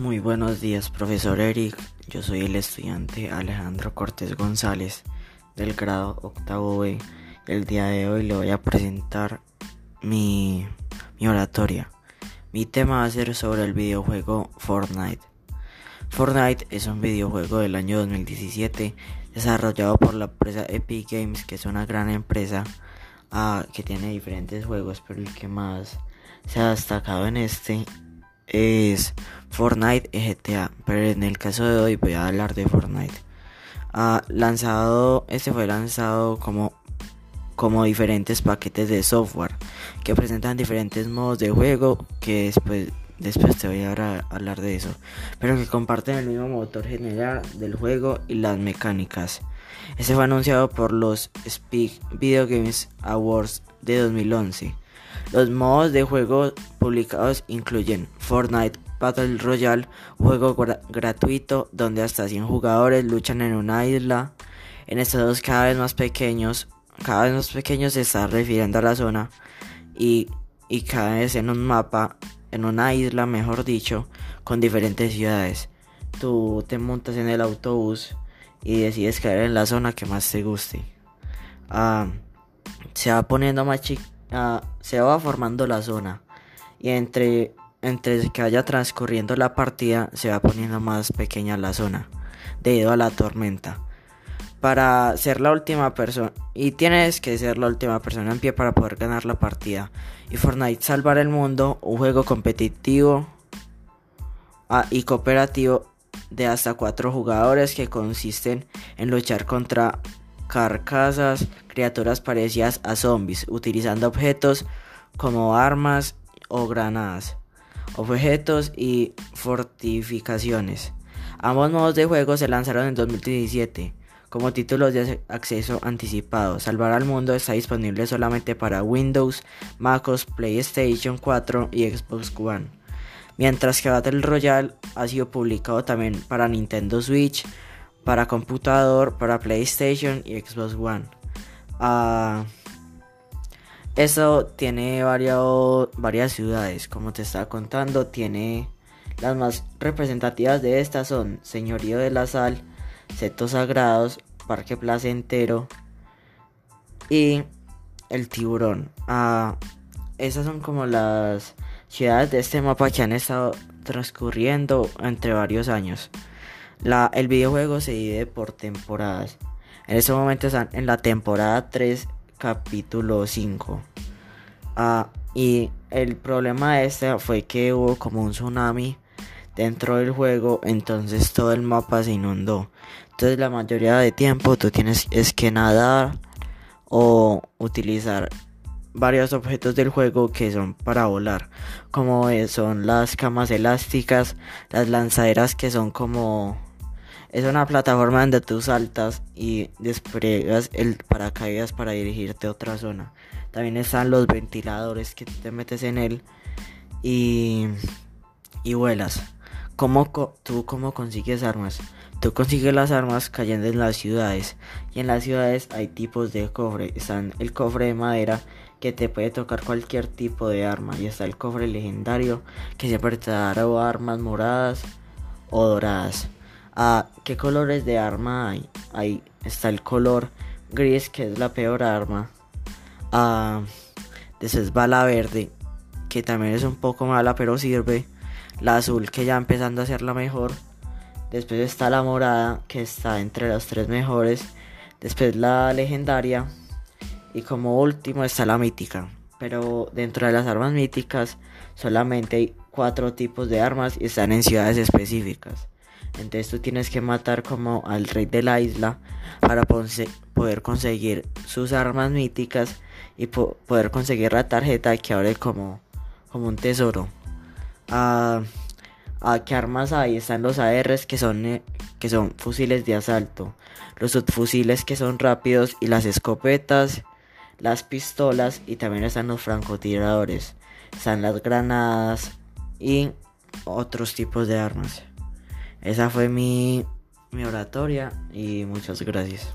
Muy buenos días, profesor Eric. Yo soy el estudiante Alejandro Cortés González del grado octavo B. El día de hoy le voy a presentar mi, mi oratoria. Mi tema va a ser sobre el videojuego Fortnite. Fortnite es un videojuego del año 2017 desarrollado por la empresa Epic Games, que es una gran empresa uh, que tiene diferentes juegos, pero el que más se ha destacado en este es Fortnite y GTA, pero en el caso de hoy voy a hablar de Fortnite. Lanzado, este fue lanzado como, como diferentes paquetes de software que presentan diferentes modos de juego que después, después te voy a hablar de eso, pero que comparten el mismo motor general del juego y las mecánicas. Este fue anunciado por los Speak Video Games Awards de 2011. Los modos de juego publicados incluyen Fortnite Battle Royale, juego gratuito donde hasta 100 jugadores luchan en una isla. En estados cada vez más pequeños, cada vez más pequeños se está refiriendo a la zona y, y cada vez en un mapa, en una isla mejor dicho, con diferentes ciudades. Tú te montas en el autobús y decides caer en la zona que más te guste. Ah, se va poniendo más chico Ah, se va formando la zona y entre, entre que vaya transcurriendo la partida se va poniendo más pequeña la zona debido a la tormenta. Para ser la última persona y tienes que ser la última persona en pie para poder ganar la partida. Y Fortnite Salvar el Mundo, un juego competitivo ah, y cooperativo de hasta cuatro jugadores que consisten en luchar contra carcasas, criaturas parecidas a zombies, utilizando objetos como armas o granadas, objetos y fortificaciones. Ambos modos de juego se lanzaron en 2017 como títulos de acceso anticipado. Salvar al mundo está disponible solamente para Windows, MacOS, PlayStation 4 y Xbox One. Mientras que Battle Royale ha sido publicado también para Nintendo Switch, para computador, para PlayStation y Xbox One. Uh, eso tiene varias ciudades, como te estaba contando, tiene las más representativas de estas son Señorío de la Sal, Setos Sagrados, Parque Placentero y El Tiburón. Uh, esas son como las ciudades de este mapa que han estado transcurriendo entre varios años. La, el videojuego se divide por temporadas. En este momento están en la temporada 3, capítulo 5. Ah, y el problema de este fue que hubo como un tsunami dentro del juego, entonces todo el mapa se inundó. Entonces la mayoría de tiempo tú tienes es que nadar o utilizar varios objetos del juego que son para volar, como son las camas elásticas, las lanzaderas que son como es una plataforma donde tú saltas y despliegas el paracaídas para dirigirte a otra zona. También están los ventiladores que te metes en él y, y vuelas. ¿Cómo ¿Tú cómo consigues armas? Tú consigues las armas cayendo en las ciudades. Y en las ciudades hay tipos de cofre. Están el cofre de madera que te puede tocar cualquier tipo de arma. Y está el cofre legendario que siempre te dará armas moradas o doradas. ¿Qué colores de arma hay? Ahí está el color gris, que es la peor arma. Después va la verde, que también es un poco mala, pero sirve. La azul, que ya empezando a ser la mejor. Después está la morada, que está entre las tres mejores. Después la legendaria. Y como último está la mítica. Pero dentro de las armas míticas solamente hay cuatro tipos de armas y están en ciudades específicas. Entonces tú tienes que matar como al rey de la isla para poder conseguir sus armas míticas y poder conseguir la tarjeta que abre como, como un tesoro. Ah, ah, ¿Qué armas hay? Están los ARs que son, eh, que son fusiles de asalto, los subfusiles que son rápidos y las escopetas, las pistolas y también están los francotiradores, están las granadas y otros tipos de armas. Esa fue mi, mi oratoria y muchas gracias.